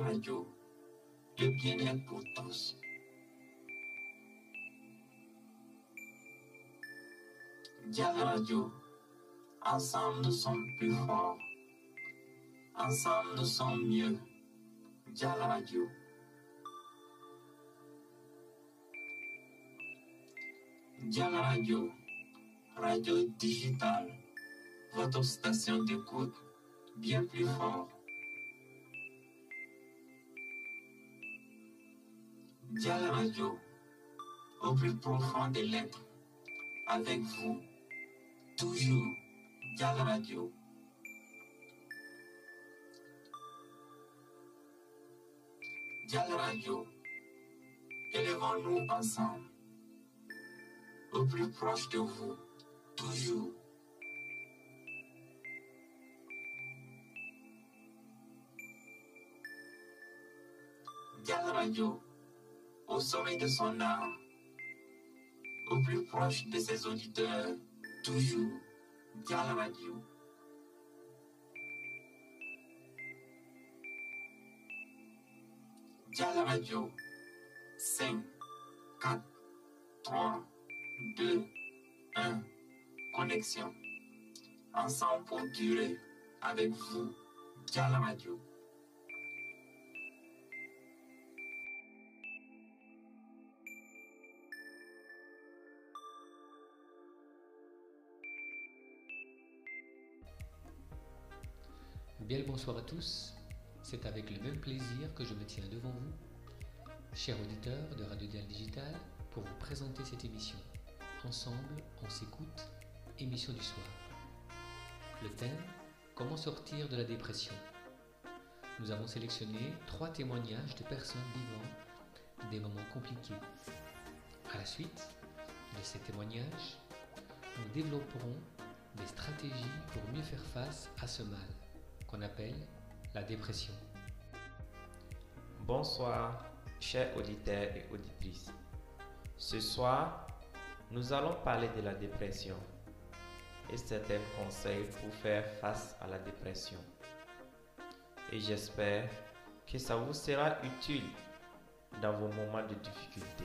Radio, le bien-être pour tous. Dial Radio, ensemble nous sommes plus forts. Ensemble nous sommes mieux. Dial Radio. Dial Radio, radio digitale, votre station d'écoute bien plus fort. Dial Radio, au plus profond des lettres, avec vous, toujours, Dial Radio. Dial Radio, élevons-nous ensemble, au plus proche de vous, toujours. Dial Radio, au sommet de son art, au plus proche de ses auditeurs, toujours, Radio. Dial Radio, 5, 4, 3, 2, 1, connexion. Ensemble pour durer avec vous, Dial Radio. Bien le bonsoir à tous, c'est avec le même plaisir que je me tiens devant vous, chers auditeurs de Radio Dial Digital, pour vous présenter cette émission. Ensemble, on s'écoute, émission du soir. Le thème, comment sortir de la dépression. Nous avons sélectionné trois témoignages de personnes vivant des moments compliqués. À la suite de ces témoignages, nous développerons des stratégies pour mieux faire face à ce mal qu'on appelle la dépression. Bonsoir, chers auditeurs et auditrices. Ce soir, nous allons parler de la dépression et certains conseils pour faire face à la dépression. Et j'espère que ça vous sera utile dans vos moments de difficulté.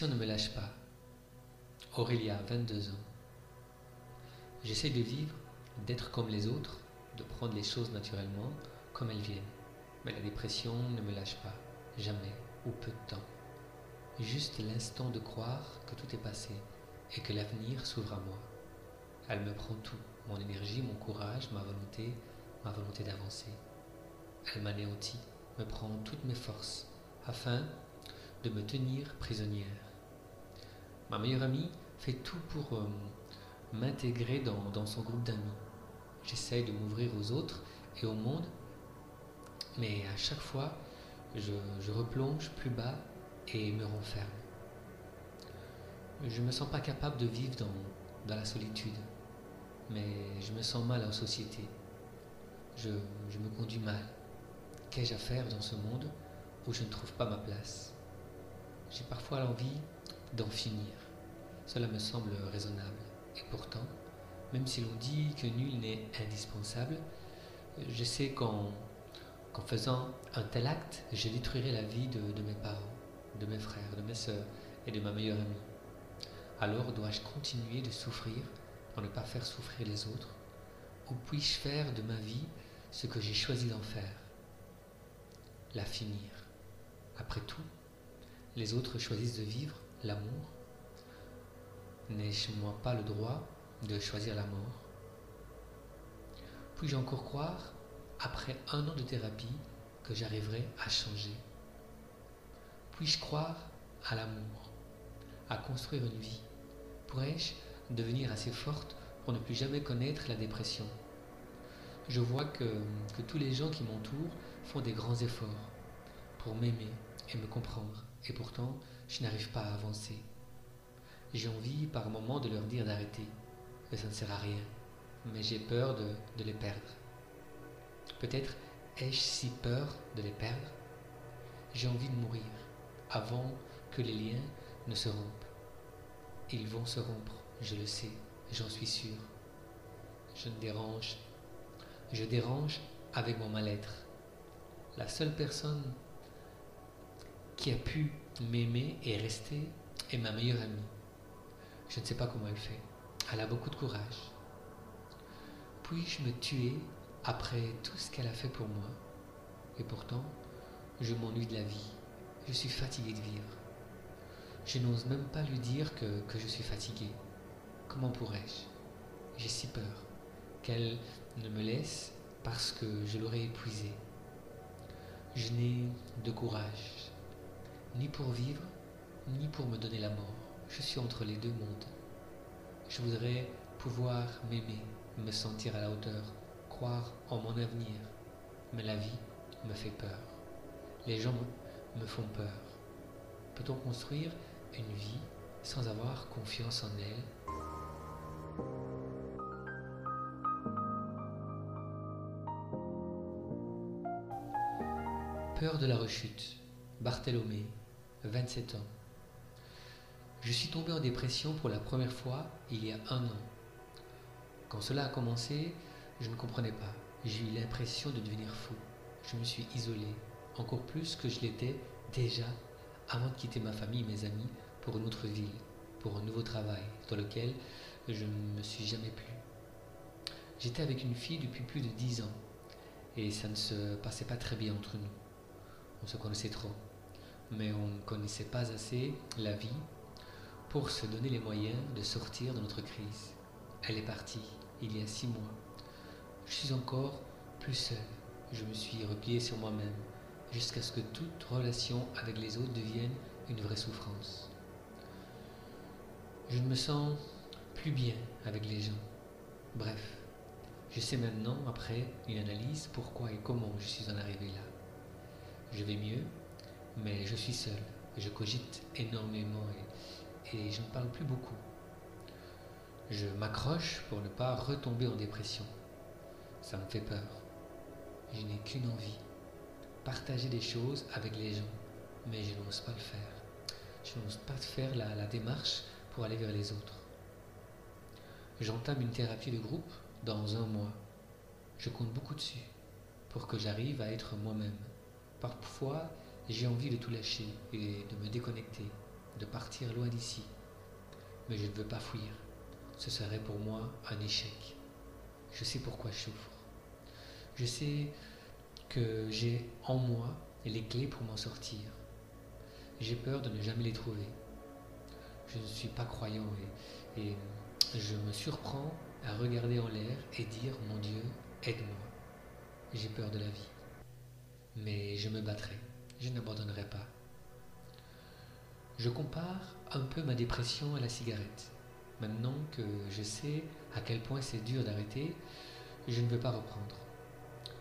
Ne me lâche pas. Aurélia, 22 ans. J'essaie de vivre, d'être comme les autres, de prendre les choses naturellement, comme elles viennent. Mais la dépression ne me lâche pas, jamais, ou peu de temps. Juste l'instant de croire que tout est passé et que l'avenir s'ouvre à moi. Elle me prend tout, mon énergie, mon courage, ma volonté, ma volonté d'avancer. Elle m'anéantit, me prend toutes mes forces, afin de me tenir prisonnière. Ma meilleure amie fait tout pour euh, m'intégrer dans, son groupe d'amis. J'essaye de m'ouvrir aux autres et au monde, mais à chaque fois, je, replonge plus bas et me renferme. Je ne me sens pas capable de vivre dans, la solitude, mais je me sens mal en société. Je me conduis mal. Qu'ai-je à faire dans ce monde où je ne trouve pas ma place? J'ai parfois l'envie d'en finir. Cela me semble raisonnable. Et pourtant, même si l'on dit que nul n'est indispensable, je sais qu'en faisant un tel acte, je détruirai la vie de, de, mes parents, de mes frères, de mes sœurs et de ma meilleure amie. Alors dois-je continuer de souffrir pour ne pas faire souffrir les autres? Ou puis-je faire de ma vie ce que j'ai choisi d'en faire? La finir. Après tout, les autres choisissent de vivre l'amour. N'ai-je moi pas le droit de choisir la mort? Puis-je encore croire, après un an de thérapie, que j'arriverai à changer? Puis-je croire à l'amour, à construire une vie? Pourrais-je devenir assez forte pour ne plus jamais connaître la dépression? Je vois que, que tous les gens qui m'entourent font des grands efforts pour m'aimer et me comprendre et pourtant je n'arrive pas à avancer. J'ai envie par moments de leur dire d'arrêter, que ça ne sert à rien, mais j'ai peur de, de les perdre. Peut-être ai-je si peur de les perdre? J'ai envie de mourir avant que les liens ne se rompent. Ils vont se rompre, je le sais, j'en suis sûr. Je ne dérange. Je dérange avec mon mal-être. La seule personne qui a pu m'aimer et rester est ma meilleure amie. Je ne sais pas comment elle fait. Elle a beaucoup de courage. Puis-je me tuer après tout ce qu'elle a fait pour moi? Et pourtant, je m'ennuie de la vie. Je suis fatigué de vivre. Je n'ose même pas lui dire que, que je suis fatigué. Comment pourrais-je? J'ai si peur qu'elle ne me laisse parce que je l'aurais épuisée. Je n'ai de courage, ni pour vivre, ni pour me donner la mort. Je suis entre les deux mondes. Je voudrais pouvoir m'aimer, me sentir à la hauteur, croire en mon avenir. Mais la vie me fait peur. Les gens me font peur. Peut-on construire une vie sans avoir confiance en elle? Peur de la rechute. Bartholomé, 27 ans. Je suis tombé en dépression pour la première fois il y a un an. Quand cela a commencé, je ne comprenais pas. J'ai eu l'impression de devenir fou. Je me suis isolé, encore plus que je l'étais déjà avant de quitter ma famille et mes amis pour une autre ville, pour un nouveau travail dans lequel je ne me suis jamais plu. J'étais avec une fille depuis plus de dix ans et ça ne se passait pas très bien entre nous. On se connaissait trop, mais on ne connaissait pas assez la vie pour se donner les moyens de sortir de notre crise. Elle est partie il y a six mois. Je suis encore plus seul. Je me suis replié sur moi-même jusqu'à ce que toute relation avec les autres devienne une vraie souffrance. Je ne me sens plus bien avec les gens. Bref, je sais maintenant, après une analyse, pourquoi et comment je suis en arrivé là. Je vais mieux, mais je suis seul. Je cogite énormément et, je ne parle plus beaucoup. Je m'accroche pour ne pas retomber en dépression. Ça me fait peur. Je n'ai qu'une envie, partager des choses avec les gens, mais je n'ose pas le faire. Je n'ose pas faire la démarche pour aller vers les autres. J'entame une thérapie de groupe dans un mois. Je compte beaucoup dessus pour que j'arrive à être moi-même. Parfois, j'ai envie de tout lâcher et de me déconnecter, de partir loin d'ici. Mais je ne veux pas fuir. Ce serait pour moi un échec. Je sais pourquoi je souffre. Je sais que j'ai en moi les clés pour m'en sortir. J'ai peur de ne jamais les trouver. Je ne suis pas croyant et, je me surprends à regarder en l'air et dire Mon Dieu, aide-moi. J'ai peur de la vie. Mais je me battrai. Je n'abandonnerai pas. Je compare un peu ma dépression à la cigarette. Maintenant que je sais à quel point c'est dur d'arrêter, je ne veux pas reprendre.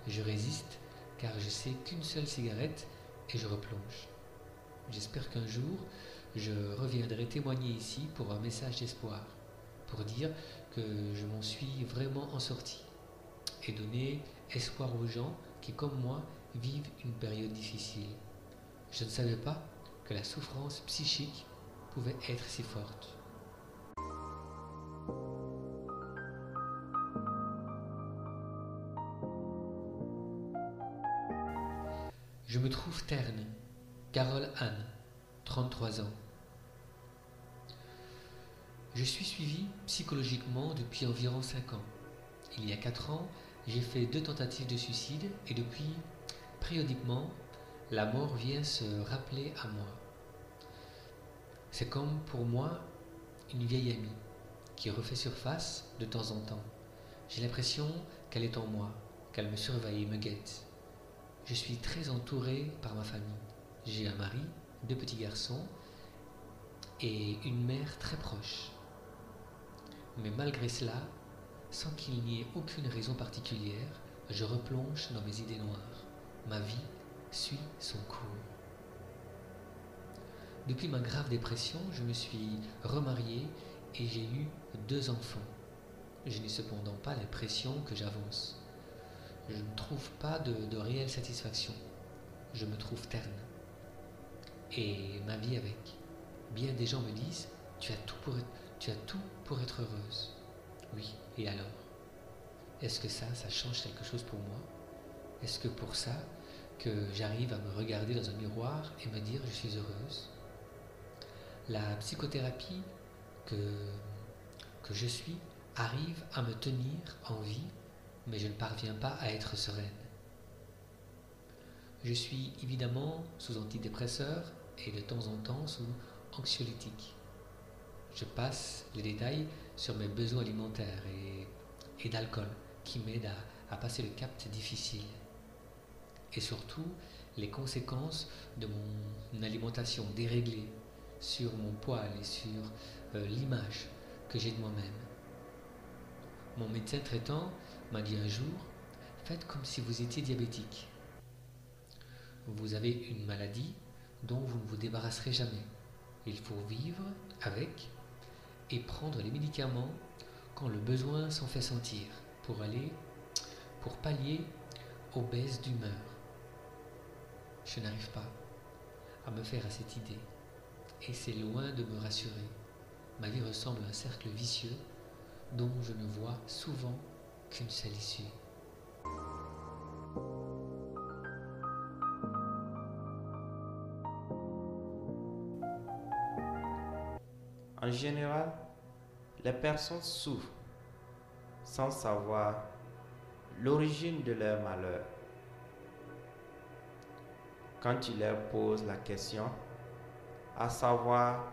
Je résiste car je sais qu'une seule cigarette et je replonge. J'espère qu'un jour, je reviendrai témoigner ici pour un message d'espoir, pour dire que je m'en suis vraiment en sorti et donner espoir aux gens qui, comme moi, vivent une période difficile. Je ne savais pas que la souffrance psychique pouvait être si forte. Je me trouve terne. Carole Anne, 33 ans. Je suis suivi psychologiquement depuis environ 5 ans. Il y a 4 ans, j'ai fait deux tentatives de suicide et depuis, périodiquement, la mort vient se rappeler à moi. C'est comme pour moi une vieille amie qui refait surface de temps en temps. J'ai l'impression qu'elle est en moi, qu'elle me surveille et me guette. Je suis très entouré par ma famille. J'ai un mari, deux petits garçons et une mère très proche. Mais malgré cela, sans qu'il n'y ait aucune raison particulière, je replonge dans mes idées noires. Ma vie suit son cours. Depuis ma grave dépression, je me suis remarié et j'ai eu deux enfants. Je n'ai cependant pas l'impression que j'avance. Je ne trouve pas de, de réelle satisfaction. Je me trouve terne. et ma vie avec. Bien des gens me disent tu as tout pour être, tu as tout pour être heureuse. Oui, et alors? Est-ce que ça, ça change quelque chose pour moi? Est-ce que pour ça que j'arrive à me regarder dans un miroir et me dire je suis heureuse La psychothérapie que, je suis arrive à me tenir en vie, mais je ne parviens pas à être sereine. Je suis évidemment sous antidépresseur et de temps en temps sous anxiolytique. Je passe les détails sur mes besoins alimentaires et, d'alcool qui m'aident à, passer le cap difficile. Et surtout, les conséquences de mon alimentation déréglée sur mon poil et sur euh, l'image que j'ai de moi-même. Mon médecin traitant m'a dit un jour, faites comme si vous étiez diabétique. Vous avez une maladie dont vous ne vous débarrasserez jamais. Il faut vivre avec et prendre les médicaments quand le besoin s'en fait sentir pour aller, pour pallier aux baisses d'humeur. Je n'arrive pas à me faire à cette idée et c'est loin de me rassurer. Ma vie ressemble à un cercle vicieux dont je ne vois souvent qu'une seule issue. En général, les personnes souffrent sans savoir l'origine de leur malheur. Quand tu leur poses la question, à savoir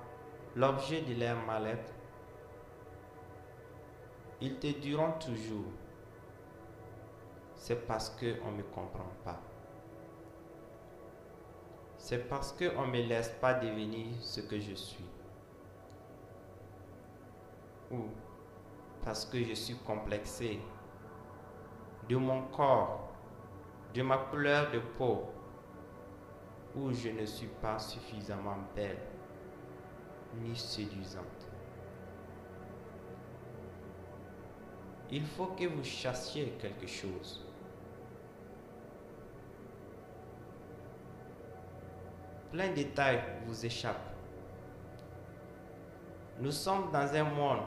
l'objet de leur mal-être, ils te diront toujours, c'est parce qu'on ne me comprend pas. C'est parce qu'on ne me laisse pas devenir ce que je suis ou parce que je suis complexé de mon corps, de ma couleur de peau, je ne suis pas suffisamment belle ni séduisante. Il faut que vous chassiez quelque chose. Plein de détails vous échappent. Nous sommes dans un monde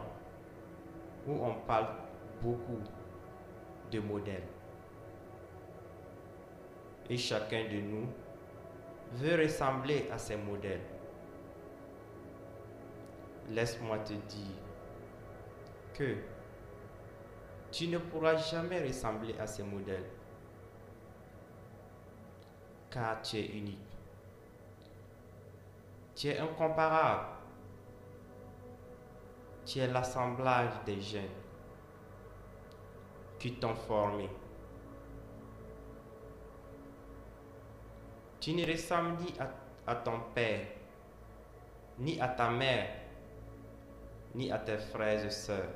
où on parle beaucoup de modèles. Et chacun de nous veut ressembler à ces modèles. Laisse-moi te dire que tu ne pourras jamais ressembler à ces modèles, car tu es unique. Tu es incomparable tu es l'assemblage des gènes qui t'ont formé. Tu ne ressembles ni à, ton père, ni à ta mère, ni à tes frères et sœurs.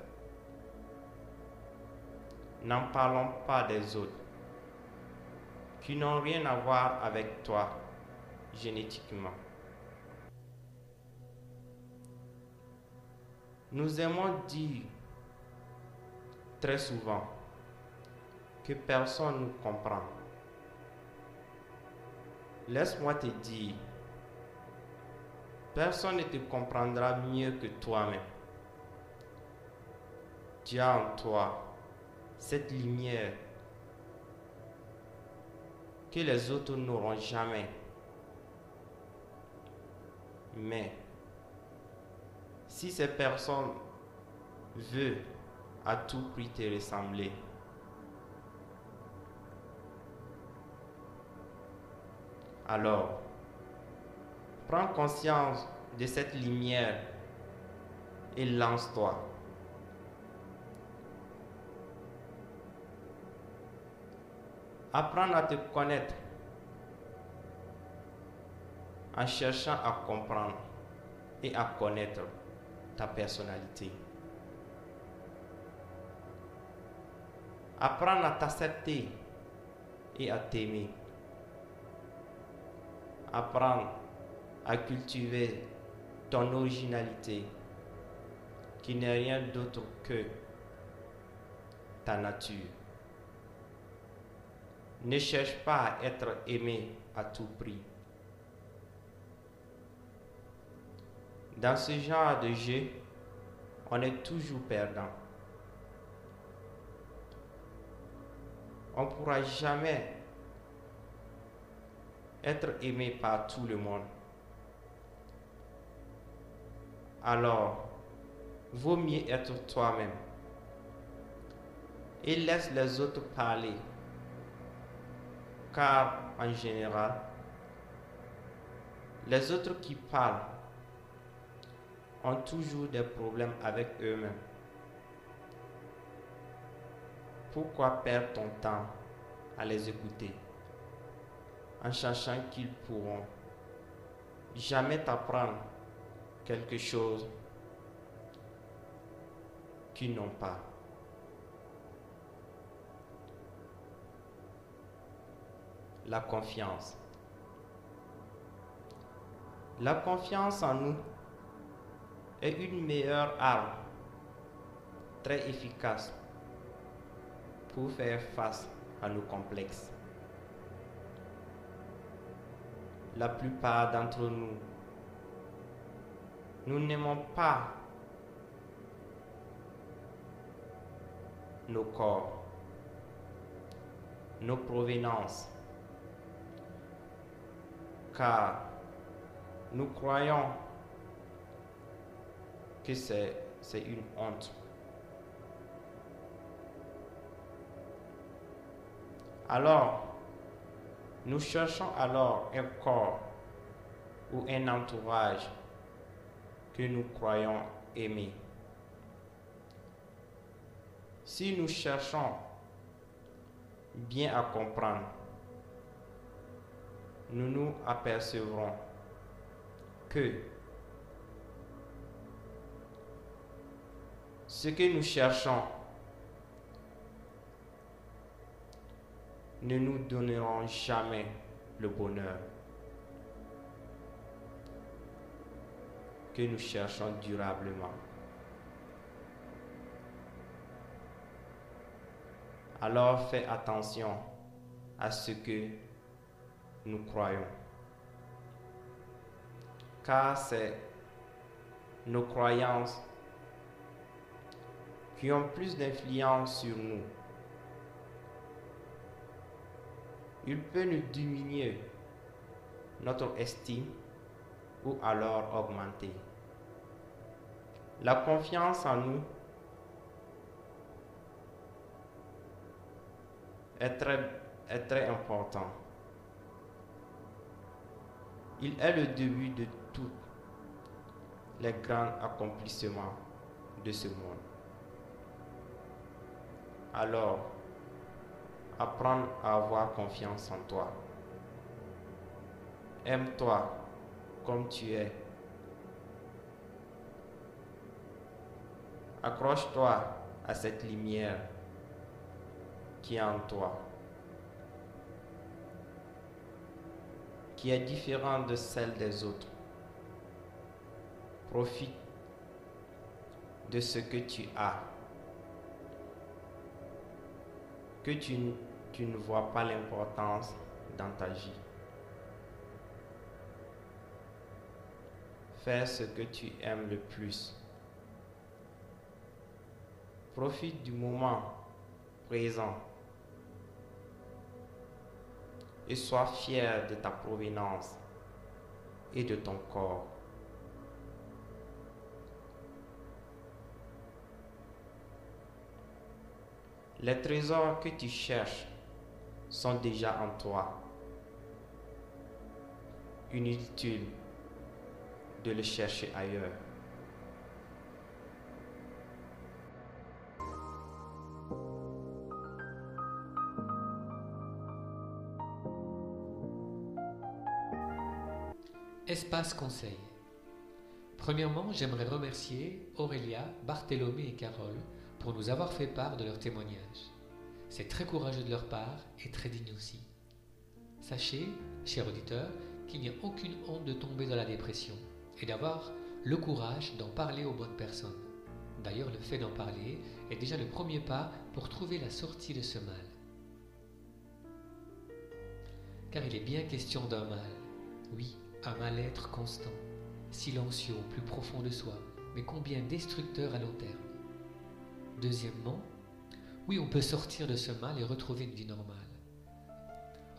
N'en parlons pas des autres, qui n'ont rien à voir avec toi génétiquement. Nous aimons dire très souvent que personne ne nous comprend. Laisse-moi te dire, personne ne te comprendra mieux que toi-même. Tu as en toi cette lumière que les autres n'auront jamais. Mais si ces personnes veulent à tout prix te ressembler, alors prends conscience de cette lumière et lance-toi. Apprends à te connaître en cherchant à comprendre et à connaître ta personnalité. Apprendre à t'accepter et à t'aimer. Apprendre à cultiver ton originalité qui n'est rien d'autre que ta nature. Ne cherche pas à être aimé à tout prix. Dans ce genre de jeu, on est toujours perdant. On ne pourra jamais être aimé par tout le monde. Alors, vaut mieux être toi-même et laisse les autres parler. Car en général, les autres qui parlent ont toujours des problèmes avec eux-mêmes. Pourquoi perdre ton temps à les écouter? En cherchant qu'ils pourront jamais t'apprendre quelque chose qu'ils n'ont pas La confiance. La confiance en nous est une meilleure arme très efficace pour faire face à nos complexes. La plupart d'entre nous, nous n'aimons pas nos corps, nos provenances, car nous croyons que c'est une honte. Alors, nous cherchons alors un corps ou un entourage que nous croyons aimer. Si nous cherchons bien à comprendre, nous nous apercevrons que ce que nous cherchons ne nous donneront jamais le bonheur que nous cherchons durablement. Alors fais attention à ce que nous croyons. Car c'est nos croyances qui ont plus d'influence sur nous il peut nous diminuer notre estime ou alors augmenter. La confiance en nous est très, est très important. Il est le début de tous les grands accomplissements de ce monde. Alors, apprendre à avoir confiance en toi. Aime-toi comme tu es. Accroche-toi à cette lumière qui est en toi, qui est différente de celle des autres. Profite de ce que tu as que tu, tu ne vois pas l'importance dans ta vie. Fais ce que tu aimes le plus. Profite du moment présent et sois fier de ta provenance et de ton corps. Les trésors que tu cherches sont déjà en toi. Inutile de les chercher ailleurs. Espace Conseil. Premièrement, j'aimerais remercier Aurélia, Barthélomé et Carole pour nous avoir fait part de leur témoignage. C'est très courageux de leur part et très digne aussi. Sachez, cher auditeur, qu'il n'y a aucune honte de tomber dans la dépression et d'avoir le courage d'en parler aux bonnes personnes. D'ailleurs, le fait d'en parler est déjà le premier pas pour trouver la sortie de ce mal. Car il est bien question d'un mal. Oui, un mal-être constant. silencieux au plus profond de soi, mais combien destructeur à long terme. Deuxièmement, oui, on peut sortir de ce mal et retrouver une vie normale.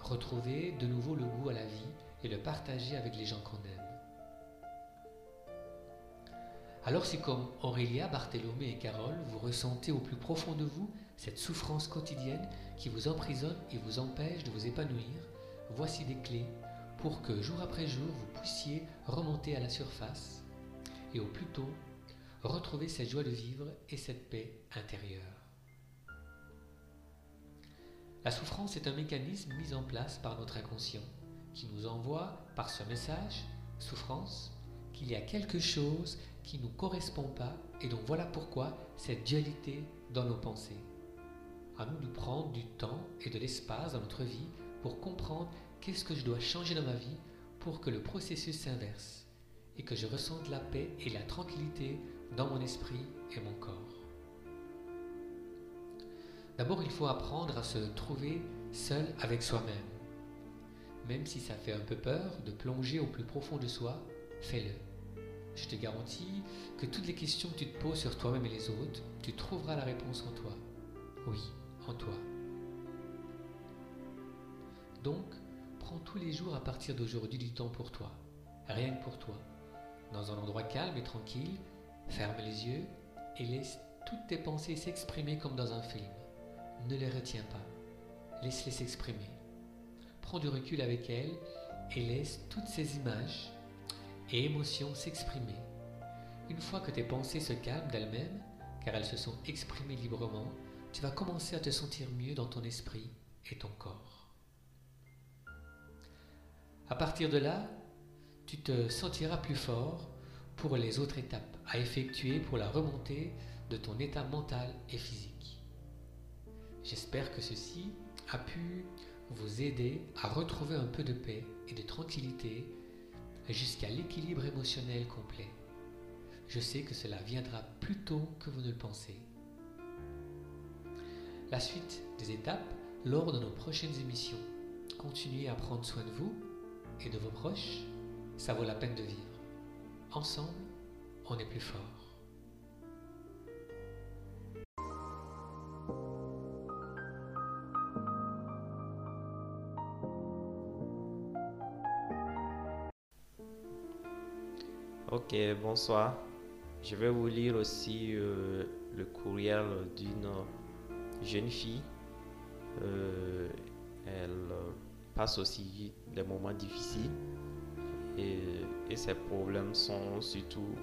Retrouver de nouveau le goût à la vie et le partager avec les gens qu'on aime. Alors si comme Aurélia, Bartholomé et Carole, vous ressentez au plus profond de vous cette souffrance quotidienne qui vous emprisonne et vous empêche de vous épanouir, voici des clés pour que jour après jour vous puissiez remonter à la surface et au plus tôt retrouver cette joie de vivre et cette paix intérieure. La souffrance est un mécanisme mis en place par notre inconscient qui nous envoie par ce message, souffrance, qu'il y a quelque chose qui ne nous correspond pas et donc voilà pourquoi cette dualité dans nos pensées. À nous de prendre du temps et de l'espace dans notre vie pour comprendre qu'est-ce que je dois changer dans ma vie pour que le processus s'inverse et que je ressente la paix et la tranquillité dans mon esprit et mon corps. D'abord, il faut apprendre à se trouver seul avec soi-même. Même si ça fait un peu peur de plonger au plus profond de soi, fais-le. Je te garantis que toutes les questions que tu te poses sur toi-même et les autres, tu trouveras la réponse en toi. Oui, en toi. Donc, prends tous les jours à partir d'aujourd'hui du temps pour toi, rien que pour toi, dans un endroit calme et tranquille, ferme les yeux et laisse toutes tes pensées s'exprimer comme dans un film. Ne les retiens pas, laisse-les s'exprimer. Prends du recul avec elles et laisse toutes ces images et émotions s'exprimer. Une fois que tes pensées se calment d'elles-mêmes, car elles se sont exprimées librement, tu vas commencer à te sentir mieux dans ton esprit et ton corps. À partir de là, tu te sentiras plus fort pour les autres étapes à effectuer pour la remontée de ton état mental et physique. J'espère que ceci a pu vous aider à retrouver un peu de paix et de tranquillité jusqu'à l'équilibre émotionnel complet. Je sais que cela viendra plus tôt que vous ne le pensez. La suite des étapes lors de nos prochaines émissions. Continuez à prendre soin de vous et de vos proches, ça vaut la peine de vivre. Ensemble, on est plus fort. Bonsoir. Je vais vous lire aussi euh, le courriel d'une jeune fille. Euh, elle passe aussi des moments difficiles et, ses problèmes sont surtout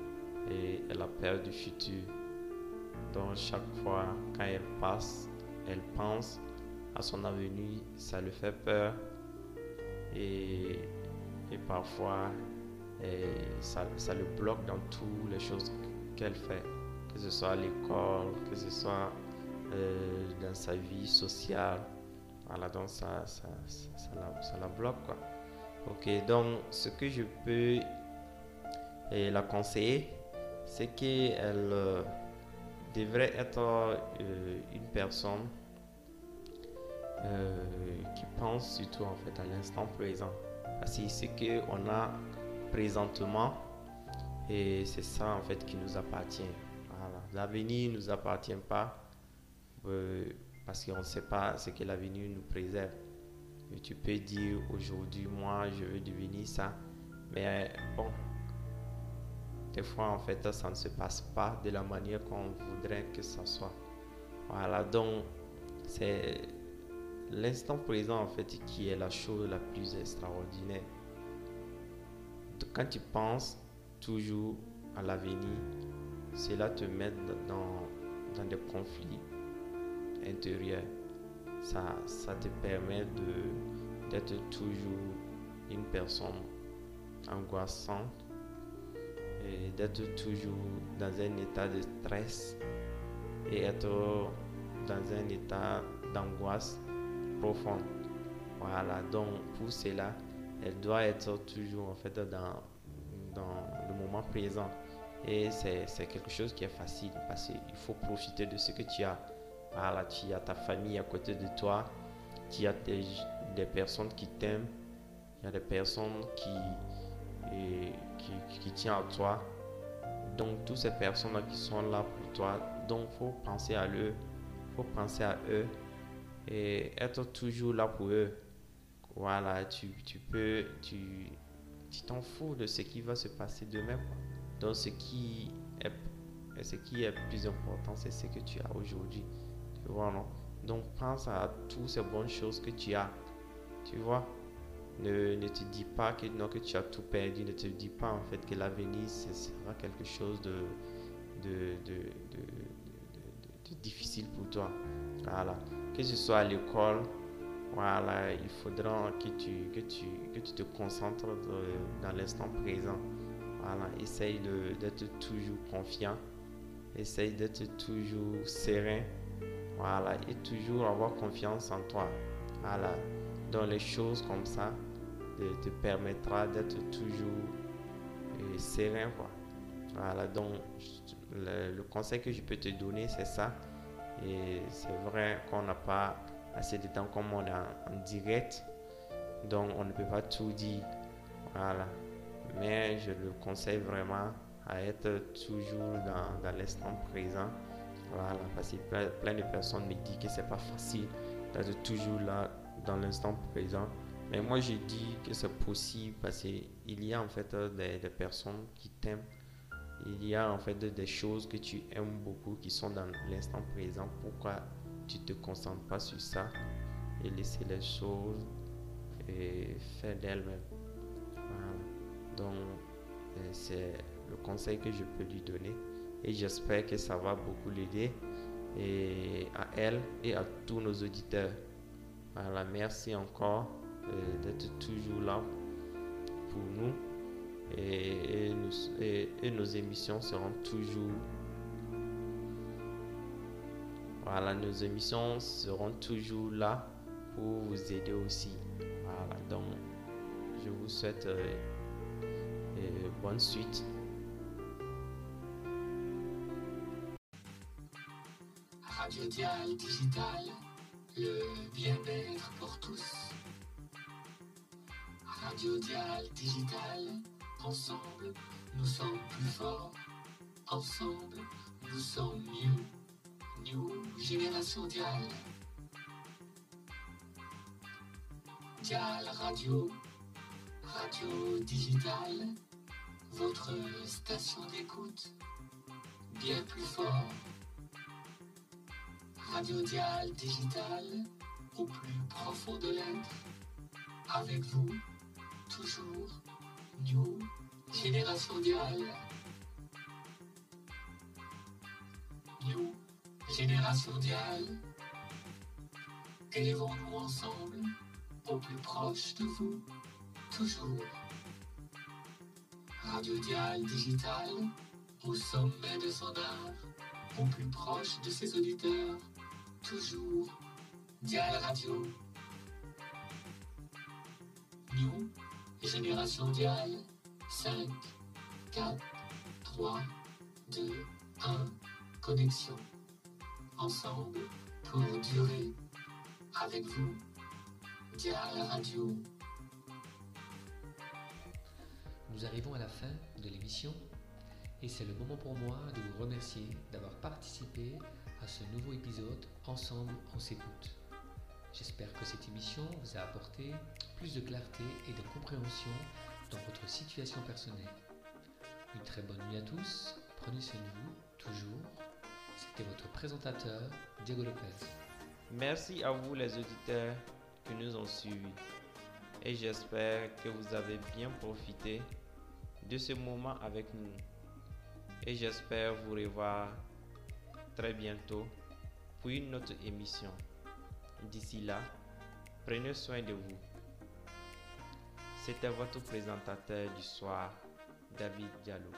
et la peur du futur. Donc chaque fois quand elle passe, elle pense à son avenir, ça lui fait peur et parfois ça, le bloque dans toutes les choses qu'elle fait, que ce soit à l'école, que ce soit euh, dans sa vie sociale. Voilà, donc ça, ça, ça, la, bloque. Quoi. Ok, donc ce que je peux et la conseiller, c'est qu'elle euh, devrait être euh, une personne euh, qui pense surtout en fait à l'instant présent. Parce que qu'on a présentement, et c'est ça en fait qui nous appartient. L'avenir ne nous appartient pas parce qu'on ne sait pas ce que l'avenir nous préserve. Tu peux dire aujourd'hui, moi, je veux devenir ça. Mais bon, des fois, en fait, ça ne se passe pas de la manière qu'on voudrait que ça soit. Voilà, donc, c'est l'instant présent, en fait, qui est la chose la plus extraordinaire. Quand tu penses toujours à l'avenir, cela te met dans, dans des conflits intérieurs. Ça, ça te permet d'être toujours une personne angoissante d'être toujours dans un état de stress et être dans un état d'angoisse profonde. Voilà, donc pour cela, elle doit être toujours en fait dans, le moment présent. Et c'est quelque chose qui est facile parce qu'il faut profiter de ce que tu as. Voilà, tu as ta famille à côté de toi, tu as des, personnes qui t'aiment, il y a des personnes qui, tient à toi. Donc, toutes ces personnes qui sont là pour toi, donc, faut penser à eux, faut penser à eux et être toujours là pour eux. Voilà, tu, tu peux, tu t'en fous de ce qui va se passer demain. Donc, ce qui est, ce qui est plus important, c'est ce que tu as aujourd'hui. Tu vois, non? Donc, pense à toutes ces bonnes choses que tu as. Tu vois? Ne, ne, te dis pas que, non, que tu as tout perdu. Ne te dis pas en fait que l'avenir sera quelque chose de, de, de, de, difficile pour toi. Voilà. Que ce soit à l'école, voilà, il faudra que tu, que tu, que tu te concentres dans l'instant présent. Voilà, essaye d'être toujours confiant. Essaye d'être toujours serein. Voilà, et toujours avoir confiance en toi. Voilà, dans les choses comme ça, te, permettra d'être toujours euh, serein, quoi. Voilà, donc le, conseil que je peux te donner, c'est ça. Et c'est vrai qu'on n'a pas assez de temps comme on est en, direct, donc on ne peut pas tout dire. Voilà, mais je le conseille vraiment à être toujours dans, l'instant présent. Voilà, parce que plein, de personnes me disent que c'est pas facile d'être toujours là dans l'instant présent. Mais moi, je dis que c'est possible parce qu'il y a en fait des personnes qui t'aiment. Il y a en fait des choses que tu aimes beaucoup qui sont dans l'instant présent. Pourquoi tu te concentres pas sur ça et laisser les choses et faire d'elles-mêmes. Voilà. Donc, c'est le conseil que je peux lui donner et j'espère que ça va beaucoup l'aider et à elle et à tous nos auditeurs. Voilà, merci encore euh, d'être toujours là pour nous et, nous, et, nos émissions seront toujours voilà nos émissions seront toujours là pour vous aider aussi voilà donc je vous souhaite euh, euh, bonne suite Radio Dial Digital, le bien-être pour tous. Radio Dial Digital, ensemble, nous sommes plus forts. Ensemble, nous sommes mieux. New Génération Dial. Dial Radio, Radio Digital, votre station d'écoute, bien plus fort. Radio Dial Digital, au plus profond de l'être, avec vous, toujours, New Génération Dial. New Génération Dial. Élevons-nous ensemble, au plus proche de vous, toujours. Radio Dial Digital, au sommet de son art, au plus proche de ses auditeurs, toujours. Dial Radio. New Génération Dial 5, 4, 3, 2, 1. Connexion. Ensemble pour durer. Avec vous. Dial Radio. Nous arrivons à la fin de l'émission et c'est le moment pour moi de vous remercier d'avoir participé à ce nouveau épisode Ensemble on s'écoute. J'espère que cette émission vous a apporté plus de clarté et de compréhension dans votre situation personnelle. Une très bonne nuit à tous, prenez soin de vous, toujours. C'était votre présentateur, Diego Lopez. Merci à vous les auditeurs qui nous ont suivis et j'espère que vous avez bien profité de ce moment avec nous. Et j'espère vous revoir très bientôt pour une autre émission. D'ici là, prenez soin de vous. C'était votre présentateur du soir, David Diallo.